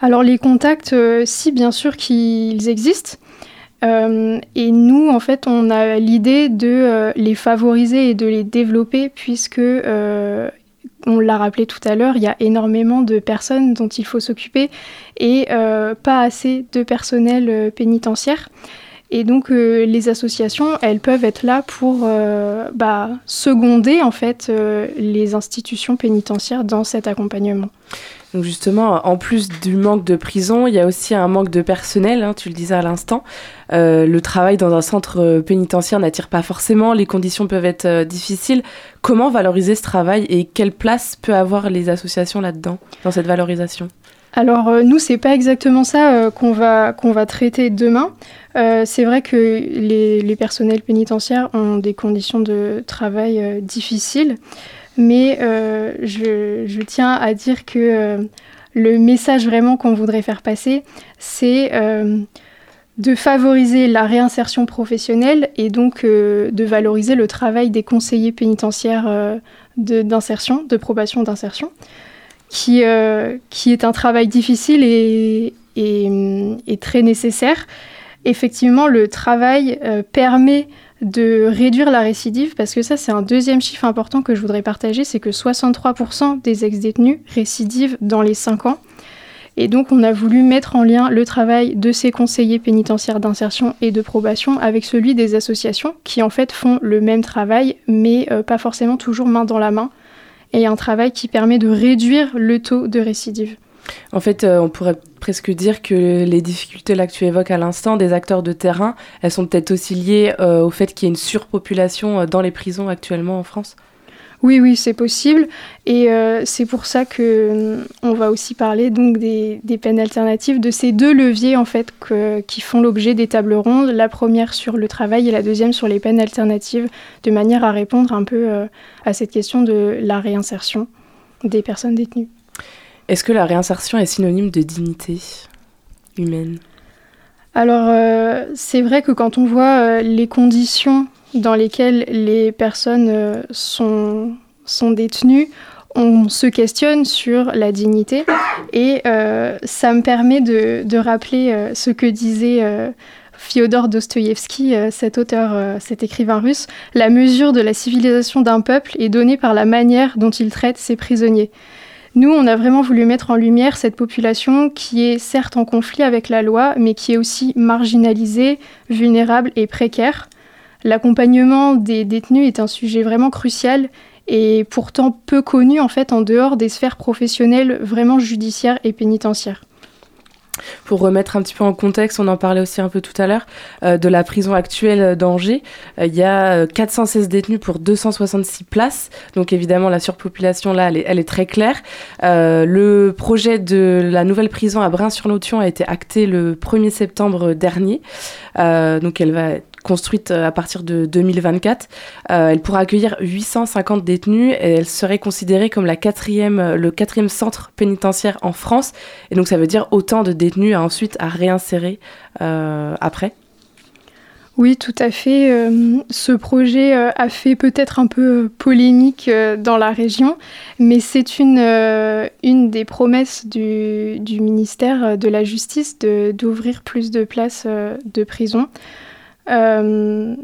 Alors les contacts, euh, si bien sûr qu'ils existent. Euh, et nous, en fait, on a l'idée de euh, les favoriser et de les développer puisque, euh, on l'a rappelé tout à l'heure, il y a énormément de personnes dont il faut s'occuper et pas assez de personnel pénitentiaire. Et donc euh, les associations, elles peuvent être là pour euh, bah, seconder en fait euh, les institutions pénitentiaires dans cet accompagnement. Donc justement, en plus du manque de prison, il y a aussi un manque de personnel, hein, tu le disais à l'instant. Le travail dans un centre pénitentiaire n'attire pas forcément, les conditions peuvent être difficiles. Comment valoriser ce travail et quelle place peut avoir les associations là-dedans, dans cette valorisation? Alors euh, nous, c'est pas exactement ça euh, qu'on va, qu'on va traiter demain. Euh, c'est vrai que les, personnels pénitentiaires ont des conditions de travail euh, difficiles, mais euh, je, tiens à dire que le message vraiment qu'on voudrait faire passer, c'est de favoriser la réinsertion professionnelle et donc de valoriser le travail des conseillers pénitentiaires d'insertion, de, probation d'insertion, qui, qui est un travail difficile et, et, très nécessaire. Effectivement, le travail permet de réduire la récidive, parce que ça c'est un deuxième chiffre important que je voudrais partager, c'est que 63% des ex-détenus récidivent dans les 5 ans. Et donc on a voulu mettre en lien le travail de ces conseillers pénitentiaires d'insertion et de probation avec celui des associations qui en fait font le même travail, mais euh, pas forcément toujours main dans la main, et un travail qui permet de réduire le taux de récidive. En fait, euh, on pourrait presque dire que les difficultés que tu évoques à l'instant des acteurs de terrain, elles sont peut-être aussi liées euh, au fait qu'il y ait une surpopulation euh, dans les prisons actuellement en France. Oui, oui, c'est possible. Et c'est pour ça que on va aussi parler donc des, peines alternatives, de ces deux leviers en fait qui font l'objet des tables rondes. La première sur le travail et la deuxième sur les peines alternatives, de manière à répondre un peu à cette question de la réinsertion des personnes détenues. Est-ce que la réinsertion est synonyme de dignité humaine? Alors, euh, c'est vrai que quand on voit euh, les conditions dans lesquelles les personnes euh, sont, sont détenues, on se questionne sur la dignité. Et ça me permet de, de rappeler ce que disait Fyodor Dostoïevski, cet auteur, cet écrivain russe. La mesure de la civilisation d'un peuple est donnée par la manière dont il traite ses prisonniers. Nous, on a vraiment voulu mettre en lumière cette population qui est certes en conflit avec la loi, mais qui est aussi marginalisée, vulnérable et précaire. L'accompagnement des détenus est un sujet vraiment crucial et pourtant peu connu en fait en dehors des sphères professionnelles vraiment judiciaires et pénitentiaires. Pour remettre un petit peu en contexte, on en parlait aussi un peu tout à l'heure, euh, de la prison actuelle d'Angers. Euh, il y a 416 euh, détenus pour 266 places. Donc évidemment, la surpopulation, là, elle est, très claire. le projet de la nouvelle prison à Brin-sur-Lotion a été acté le 1er septembre dernier. donc elle va être construite euh, à partir de 2024. Euh, elle pourra accueillir 850 détenus et elle serait considérée comme la quatrième, euh, le quatrième centre pénitentiaire en France. Et donc ça veut dire autant de détenus à ensuite à réinsérer après. Oui, tout à fait. ce projet a fait peut-être un peu polémique dans la région, mais c'est une, une des promesses du, du ministère de la Justice d'ouvrir plus de places de prison. Euh,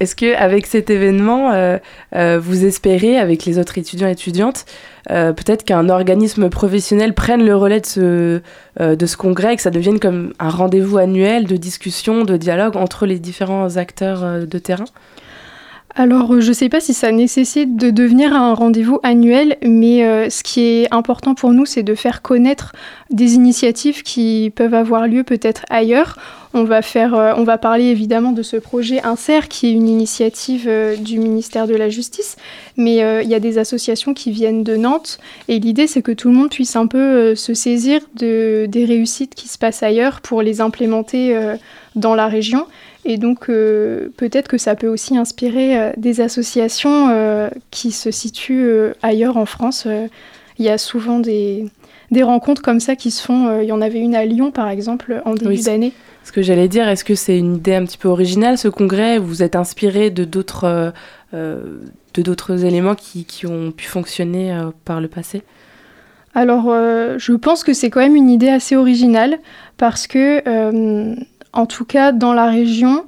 Est-ce que avec cet événement, euh, euh, vous espérez, avec les autres étudiants et étudiantes, peut-être qu'un organisme professionnel prenne le relais de ce, de ce congrès et que ça devienne comme un rendez-vous annuel de discussion, de dialogue entre les différents acteurs de terrain? Alors, je ne sais pas si ça nécessite de devenir un rendez-vous annuel, mais ce qui est important pour nous, c'est de faire connaître des initiatives qui peuvent avoir lieu peut-être ailleurs. On va, faire, euh, on va parler évidemment de ce projet Insert, qui est une initiative euh, du ministère de la Justice, mais euh, il y a des associations qui viennent de Nantes, et l'idée c'est que tout le monde puisse un peu se saisir de, des réussites qui se passent ailleurs pour les implémenter dans la région. Et donc peut-être que ça peut aussi inspirer des associations qui se situent ailleurs en France. Il y a souvent des, des rencontres comme ça qui se font. Il y en avait une à Lyon, par exemple, en début d'année. Ce que j'allais dire, est-ce que c'est une idée un petit peu originale, ce congrès? Vous êtes inspiré de d'autres euh, euh, de d'autres éléments qui, qui, ont pu fonctionner euh, par le passé? Alors, je pense que c'est quand même une idée assez originale parce que, en tout cas, dans la région,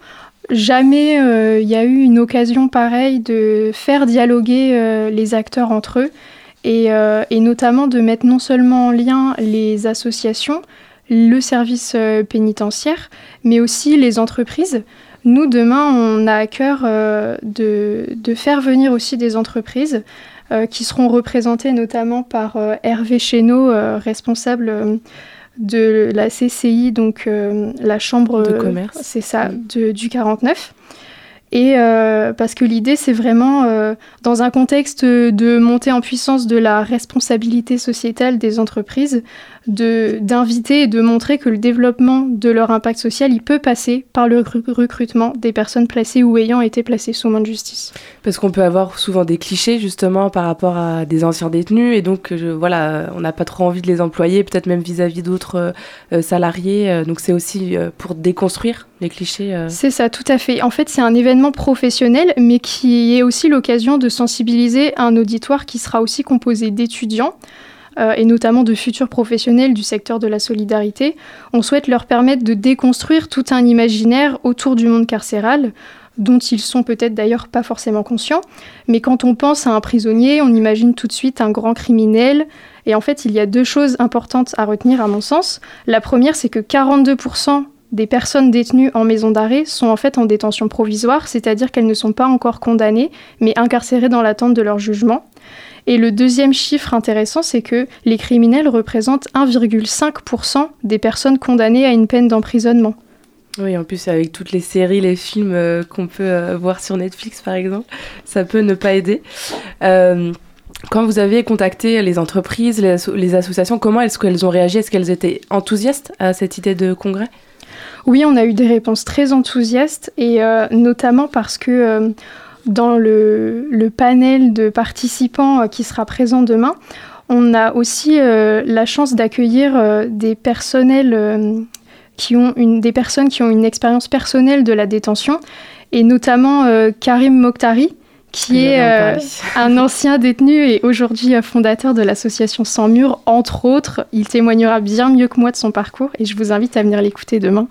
jamais il y a eu une occasion pareille de faire dialoguer les acteurs entre eux et, et, notamment de mettre non seulement en lien les associations, le service euh, pénitentiaire, mais aussi les entreprises. Nous, demain, on a à cœur euh, de, faire venir aussi des entreprises euh, qui seront représentées notamment par Hervé Chéneau, responsable de la CCI, donc la chambre de commerce. C'est ça, du 49. Et euh, parce que l'idée, c'est vraiment, euh, dans un contexte de montée en puissance de la responsabilité sociétale des entreprises, de- d'inviter et de montrer que le développement de leur impact social, il peut passer par le recru- recrutement des personnes placées ou ayant été placées sous main de justice. Parce qu'on peut avoir souvent des clichés justement par rapport à des anciens détenus et donc je- voilà, euh, on n'a pas trop envie de les employer, peut-être même vis-à-vis d'autres euh, euh, salariés. donc c'est aussi euh, pour déconstruire les clichés. euh. C'est ça, tout à fait. En fait, c'est un événement professionnel, mais qui est aussi l'occasion de sensibiliser un auditoire qui sera aussi composé d'étudiants. Euh, et notamment de futurs professionnels du secteur de la solidarité. On souhaite leur permettre de déconstruire tout un imaginaire autour du monde carcéral, dont ils sont peut-être d'ailleurs pas forcément conscients. Mais quand on pense à un prisonnier, on imagine tout de suite un grand criminel. Et en fait, il y a deux choses importantes à retenir à mon sens. La première, c'est que 42% des personnes détenues en maison d'arrêt sont en fait en détention provisoire, c'est-à-dire qu'elles ne sont pas encore condamnées, mais incarcérées dans l'attente de leur jugement. Et le deuxième chiffre intéressant, c'est que les criminels représentent 1,5% des personnes condamnées à une peine d'emprisonnement. Oui, en plus avec toutes les séries, les films euh, qu'on peut euh, voir sur Netflix par exemple, ça peut ne pas aider. Euh, quand vous avez contacté les entreprises, les, asso- les associations, comment est-ce qu'elles ont réagi? Est-ce qu'elles étaient enthousiastes à cette idée de congrès? Oui, on a eu des réponses très enthousiastes et notamment parce que dans le, le panel de participants euh, qui sera présent demain, on a aussi euh, la chance d'accueillir euh, des personnels qui ont une, des personnes qui ont une expérience personnelle de la détention et notamment Karim Mokhtari qui est euh, <laughs> un ancien détenu et aujourd'hui fondateur de l'association Sans Mur, entre autres. Il témoignera bien mieux que moi de son parcours et je vous invite à venir l'écouter demain.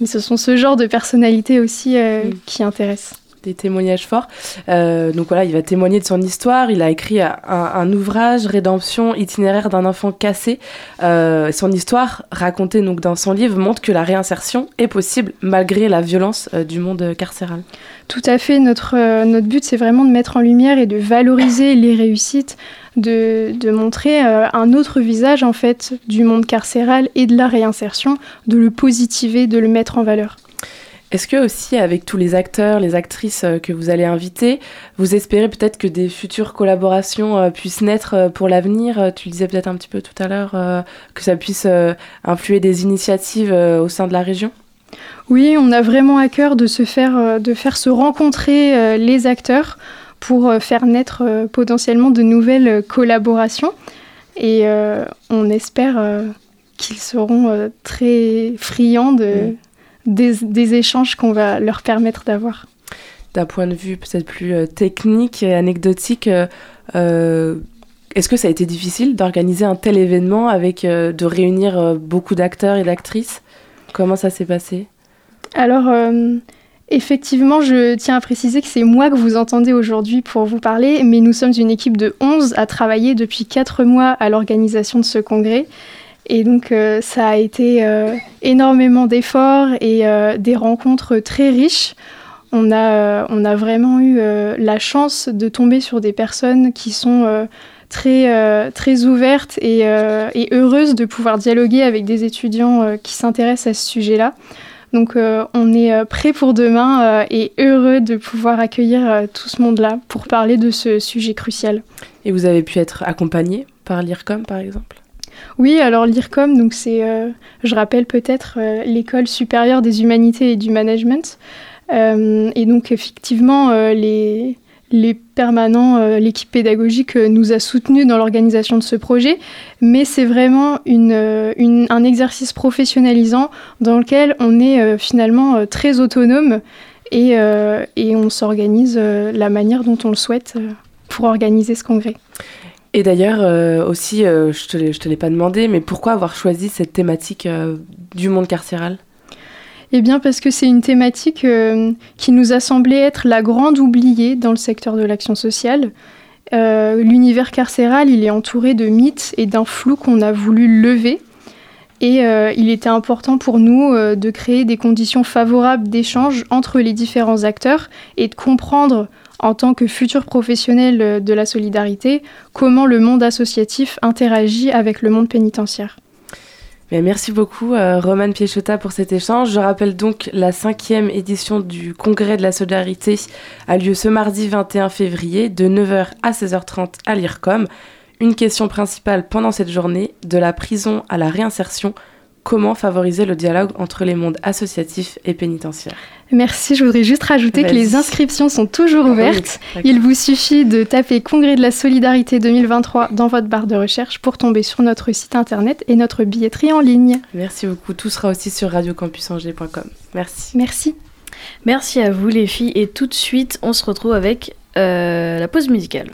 Mais ce sont ce genre de personnalités aussi euh, qui intéressent. Des témoignages forts. Euh, donc voilà, il va témoigner de son histoire. Il a écrit un, ouvrage, Rédemption, itinéraire d'un enfant cassé. Euh, son histoire, racontée donc dans son livre, montre que la réinsertion est possible malgré la violence euh, du monde carcéral. Tout à fait. Notre, notre but, c'est vraiment de mettre en lumière et de valoriser les réussites, de, de montrer un autre visage en fait du monde carcéral et de la réinsertion, de le positiver, de le mettre en valeur. Est-ce que aussi avec tous les acteurs, les actrices euh, que vous allez inviter, vous espérez peut-être que des futures collaborations euh, puissent naître euh, pour l'avenir Tu le disais peut-être un petit peu tout à l'heure, que ça puisse influer des initiatives au sein de la région? Oui, on a vraiment à cœur de se faire, de faire se rencontrer les acteurs pour faire naître potentiellement de nouvelles collaborations. Et on espère qu'ils seront très friands de, des, des échanges qu'on va leur permettre d'avoir. D'un point de vue peut-être plus euh, technique et anecdotique, euh, euh, est-ce que ça a été difficile d'organiser un tel événement avec euh, de réunir euh, beaucoup d'acteurs et d'actrices? Comment ça s'est passé? Alors, effectivement, je tiens à préciser que c'est moi que vous entendez aujourd'hui pour vous parler, mais nous sommes une équipe de 11 à travailler depuis 4 mois à l'organisation de ce congrès. Et donc, euh, ça a été euh, énormément d'efforts et euh, des rencontres très riches. On a, on a vraiment eu la chance de tomber sur des personnes qui sont très, très ouvertes et, heureuses de pouvoir dialoguer avec des étudiants qui s'intéressent à ce sujet-là. Donc on est euh, prêt pour demain et heureux de pouvoir accueillir tout ce monde-là pour parler de ce sujet crucial. Et vous avez pu être accompagné par l'IRCOM par exemple? Oui, alors l'IRCOM, donc c'est, euh, je rappelle peut-être, euh, l'école supérieure des humanités et du management. Euh, et donc effectivement, les, les permanents, l'équipe pédagogique nous a soutenus dans l'organisation de ce projet, mais c'est vraiment un exercice professionnalisant dans lequel on est finalement très autonome et, et on s'organise la manière dont on le souhaite pour organiser ce congrès. Et d'ailleurs, euh, aussi, euh, je je te l'ai pas demandé, mais pourquoi avoir choisi cette thématique euh, du monde carcéral? Eh bien parce que c'est une thématique qui nous a semblé être la grande oubliée dans le secteur de l'action sociale. L'univers carcéral, il est entouré de mythes et d'un flou qu'on a voulu lever. Et il était important pour nous de créer des conditions favorables d'échange entre les différents acteurs et de comprendre, en tant que futurs professionnels euh, de la solidarité, comment le monde associatif interagit avec le monde pénitentiaire. Merci beaucoup, euh, Roman Piechota, pour cet échange. Je rappelle donc la cinquième édition du Congrès de la Solidarité a lieu ce mardi 21 février de 9h à 16h30 à l'IRCOM. Une question principale pendant cette journée, de la prison à la réinsertion, comment favoriser le dialogue entre les mondes associatifs et pénitentiaires Merci, je voudrais juste rajouter que les inscriptions sont toujours oui, ouvertes. Il vous suffit de taper Congrès de la Solidarité 2023 dans votre barre de recherche pour tomber sur notre site internet et notre billetterie en ligne. Merci beaucoup. Tout sera aussi sur radiocampusangers.com. Merci. Merci. Merci à vous les filles et tout de suite on se retrouve avec euh, la pause musicale.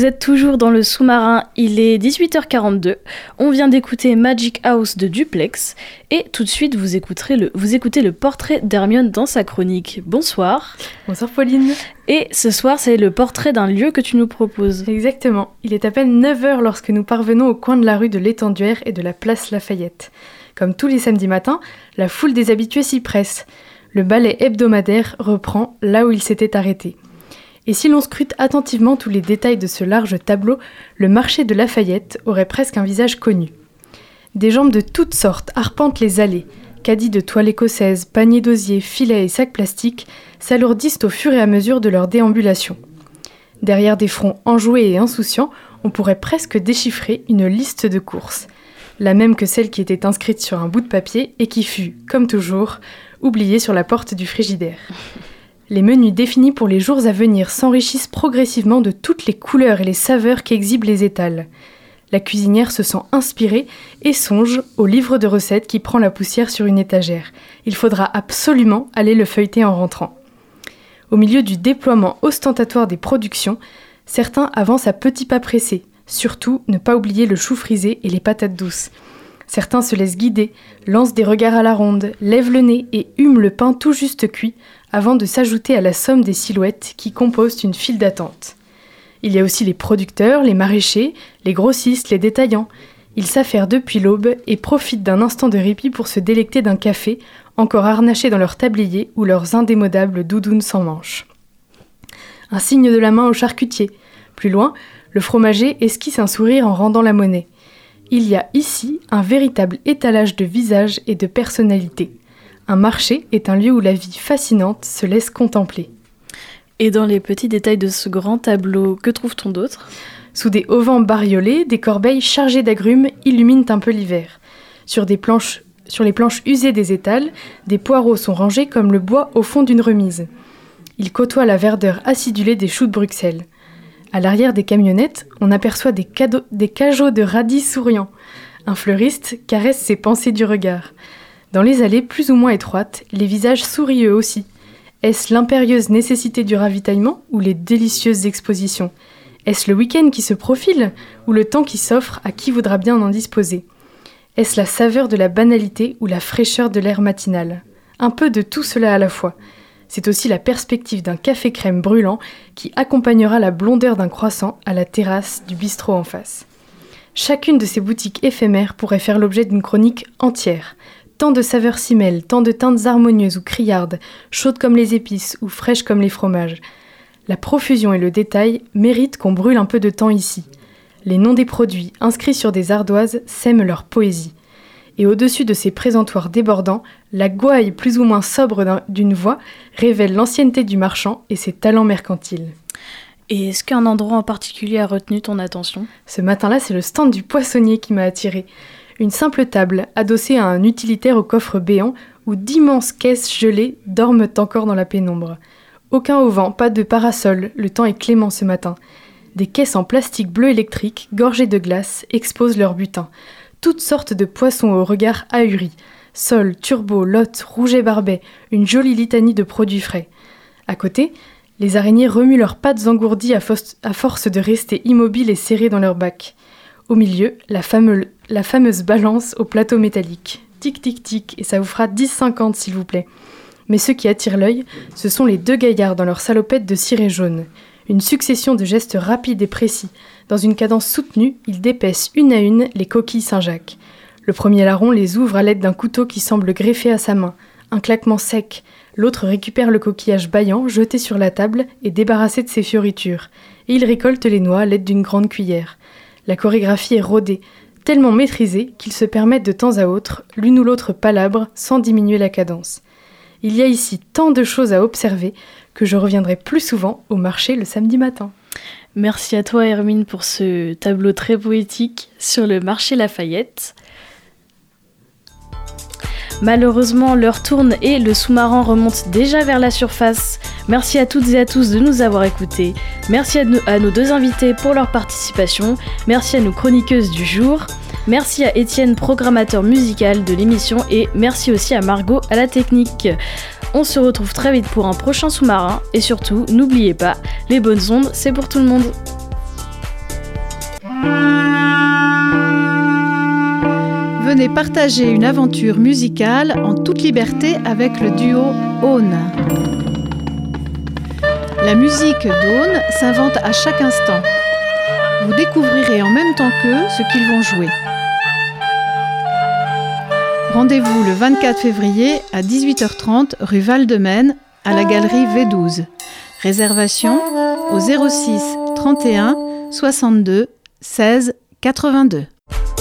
Vous êtes toujours dans le sous-marin, il est 18h42. On vient d'écouter Magic House de Duplex et tout de suite vous écouterez le, vous écoutez le portrait d'Hermione dans sa chronique. Bonsoir. Bonsoir Pauline. Et ce soir c'est le portrait d'un lieu que tu nous proposes. Exactement. Il est à peine 9h lorsque nous parvenons au coin de la rue de l'Étenduère et de la place Lafayette. Comme tous les samedis matins, la foule des habitués s'y presse. Le ballet hebdomadaire reprend là où il s'était arrêté. Et si l'on scrute attentivement tous les détails de ce large tableau, le marché de Lafayette aurait presque un visage connu. Des jambes de toutes sortes arpentent les allées. Caddies de toile écossaise, paniers d'osier, filets et sacs plastiques s'alourdissent au fur et à mesure de leur déambulation. Derrière des fronts enjoués et insouciants, on pourrait presque déchiffrer une liste de courses, la même que celle qui était inscrite sur un bout de papier et qui fut, comme toujours, oubliée sur la porte du frigidaire. Les menus définis pour les jours à venir s'enrichissent progressivement de toutes les couleurs et les saveurs qu'exhibent les étals. La cuisinière se sent inspirée et songe au livre de recettes qui prend la poussière sur une étagère. Il faudra absolument aller le feuilleter en rentrant. Au milieu du déploiement ostentatoire des productions, certains avancent à petits pas pressés. Surtout, ne pas oublier le chou frisé et les patates douces. Certains se laissent guider, lancent des regards à la ronde, lèvent le nez et hument le pain tout juste cuit avant de s'ajouter à la somme des silhouettes qui composent une file d'attente. Il y a aussi les producteurs, les maraîchers, les grossistes, les détaillants. Ils s'affairent depuis l'aube et profitent d'un instant de répit pour se délecter d'un café, encore harnaché dans leur tablier ou leurs indémodables doudounes sans manches. Un signe de la main au charcutier. Plus loin, le fromager esquisse un sourire en rendant la monnaie. Il y a ici un véritable étalage de visages et de personnalités. Un marché est un lieu où la vie fascinante se laisse contempler. Et dans les petits détails de ce grand tableau, que trouve-t-on d'autre? Sous des auvents bariolés, des corbeilles chargées d'agrumes illuminent un peu l'hiver. Sur, des planches, sur les planches usées des étals, des poireaux sont rangés comme le bois au fond d'une remise. Ils côtoient la verdeur acidulée des choux de Bruxelles. À l'arrière des camionnettes, on aperçoit des, des cajots de radis souriants. Un fleuriste caresse ses pensées du regard. Dans les allées plus ou moins étroites, les visages sourient aussi. Est-ce l'impérieuse nécessité du ravitaillement ou les délicieuses expositions? Est-ce le week-end qui se profile ou le temps qui s'offre? À qui voudra bien en disposer? Est-ce la saveur de la banalité ou la fraîcheur de l'air matinal? Un peu de tout cela à la fois. C'est aussi la perspective d'un café crème brûlant qui accompagnera la blondeur d'un croissant à la terrasse du bistrot en face. Chacune de ces boutiques éphémères pourrait faire l'objet d'une chronique entière. Tant de saveurs s'y mêlent, tant de teintes harmonieuses ou criardes, chaudes comme les épices ou fraîches comme les fromages. La profusion et le détail méritent qu'on brûle un peu de temps ici. Les noms des produits inscrits sur des ardoises sèment leur poésie. Et au-dessus de ces présentoirs débordants, la gouaille plus ou moins sobre d'une voix révèle l'ancienneté du marchand et ses talents mercantiles. Et est-ce qu'un endroit en particulier a retenu ton attention? Ce matin-là, c'est le stand du poissonnier qui m'a attiré. Une simple table, adossée à un utilitaire au coffre béant, où d'immenses caisses gelées dorment encore dans la pénombre. Aucun auvent, pas de parasol, le temps est clément ce matin. Des caisses en plastique bleu électrique, gorgées de glace, exposent leur butin. Toutes sortes de poissons au regard ahuri. Sol, turbo, lot, rouget barbet, une jolie litanie de produits frais. À côté, les araignées remuent leurs pattes engourdies à, force de rester immobiles et serrées dans leur bac. Au milieu, la, fameuse balance au plateau métallique. Tic tic tic, et ça vous fera 10,50 s'il vous plaît. Mais ce qui attire l'œil, ce sont les deux gaillards dans leur salopette de ciré jaune. Une succession de gestes rapides et précis. Dans une cadence soutenue, ils dépaissent une à une les coquilles Saint-Jacques. Le premier larron les ouvre à l'aide d'un couteau qui semble greffé à sa main. Un claquement sec. L'autre récupère le coquillage baillant, jeté sur la table et débarrassé de ses fioritures. Et il récolte les noix à l'aide d'une grande cuillère. La chorégraphie est rodée, tellement maîtrisée qu'ils se permettent de temps à autre, l'une ou l'autre palabre, sans diminuer la cadence. Il y a ici tant de choses à observer que je reviendrai plus souvent au marché le samedi matin. Merci à toi Hermine pour ce tableau très poétique sur le marché Lafayette. Malheureusement, l'heure tourne et le sous-marin remonte déjà vers la surface. Merci à toutes et à tous de nous avoir écoutés. Merci à, nos deux invités pour leur participation. Merci à nos chroniqueuses du jour. Merci à Étienne, programmateur musical de l'émission. Et merci aussi à Margot à la technique. On se retrouve très vite pour un prochain sous-marin. Et surtout, n'oubliez pas, les bonnes ondes, c'est pour tout le monde. Venez partager une aventure musicale en toute liberté avec le duo Aune. La musique d'Aune s'invente à chaque instant. Vous découvrirez en même temps qu'eux ce qu'ils vont jouer. Rendez-vous le 24 février à 18h30 rue Val-de-Maine à la galerie V12. Réservation au 06 31 62 16 82.